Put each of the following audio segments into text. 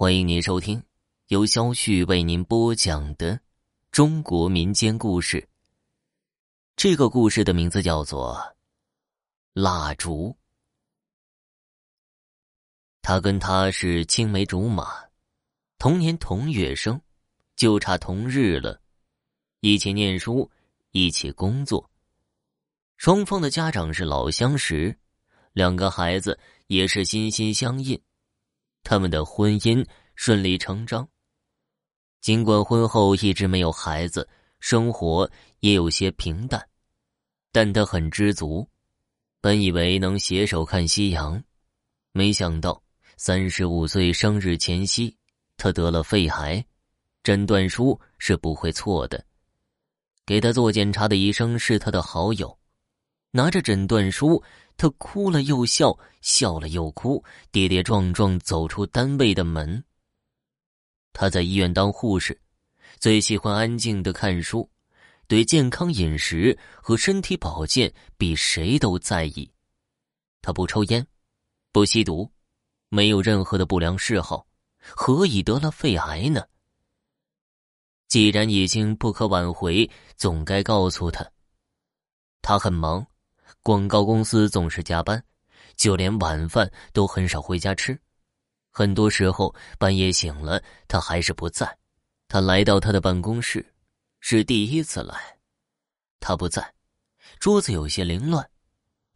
欢迎您收听由肖旭为您播讲的中国民间故事。这个故事的名字叫做《蜡烛》。他跟他是青梅竹马，同年同月生，就差同日了。一起念书，一起工作。双方的家长是老相识，两个孩子也是心心相印。他们的婚姻顺理成章。尽管婚后一直没有孩子，生活也有些平淡，但他很知足。本以为能携手看夕阳，没想到三十五岁生日前夕，他得了肺癌，诊断书是不会错的。给他做检查的医生是他的好友，拿着诊断书。他哭了又笑，笑了又哭，跌跌撞撞走出单位的门。他在医院当护士，最喜欢安静的看书，对健康饮食和身体保健比谁都在意。他不抽烟，不吸毒，没有任何的不良嗜好，何以得了肺癌呢？既然已经不可挽回，总该告诉他。他很忙。广告公司总是加班，就连晚饭都很少回家吃。很多时候半夜醒了，他还是不在。他来到他的办公室，是第一次来。他不在，桌子有些凌乱。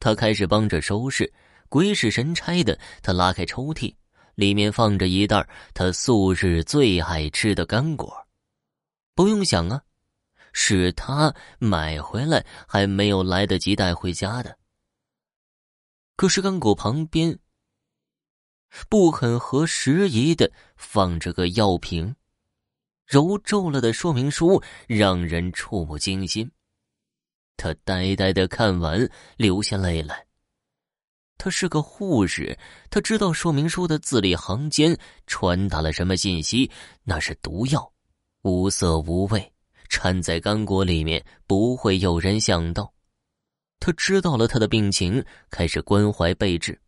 他开始帮着收拾，鬼使神差的，他拉开抽屉，里面放着一袋他素日最爱吃的干果。不用想啊。是他买回来还没有来得及带回家的。可是干果旁边不很合时宜的放着个药瓶，揉皱了的说明书让人触目惊心。他呆呆的看完，流下泪来。他是个护士，他知道说明书的字里行间传达了什么信息。那是毒药，无色无味。掺在干果里面，不会有人想到。他知道了他的病情，开始关怀备至，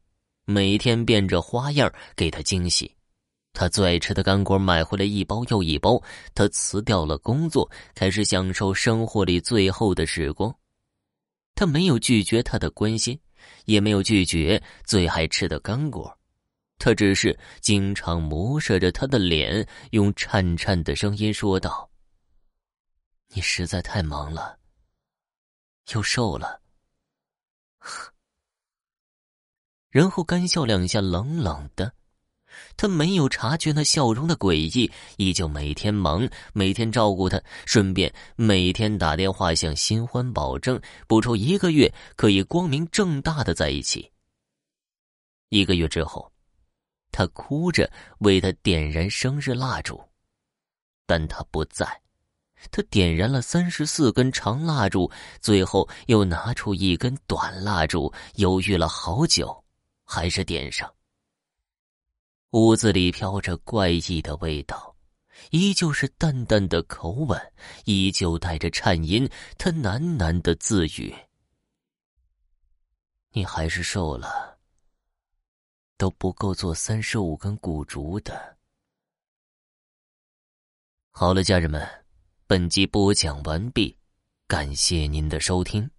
每天变着花样给他惊喜。他最爱吃的干果买回来一包又一包。他辞掉了工作，开始享受生活里最后的时光。他没有拒绝他的关心，也没有拒绝最爱吃的干果。他只是经常磨射着他的脸，用颤颤的声音说道。你实在太忙了，又瘦了。然后干笑两下，冷冷的。他没有察觉那笑容的诡异，依旧每天忙，每天照顾他，顺便每天打电话向新欢保证，不出一个月可以光明正大的在一起。一个月之后，他哭着为他点燃生日蜡烛，但他不在。他点燃了三十四根长蜡烛，最后又拿出一根短蜡烛，犹豫了好久，还是点上。屋子里飘着怪异的味道，依旧是淡淡的口吻，依旧带着颤音。他喃喃的自语：“你还是瘦了，都不够做三十五根古烛的。”好了，家人们。本集播讲完毕，感谢您的收听。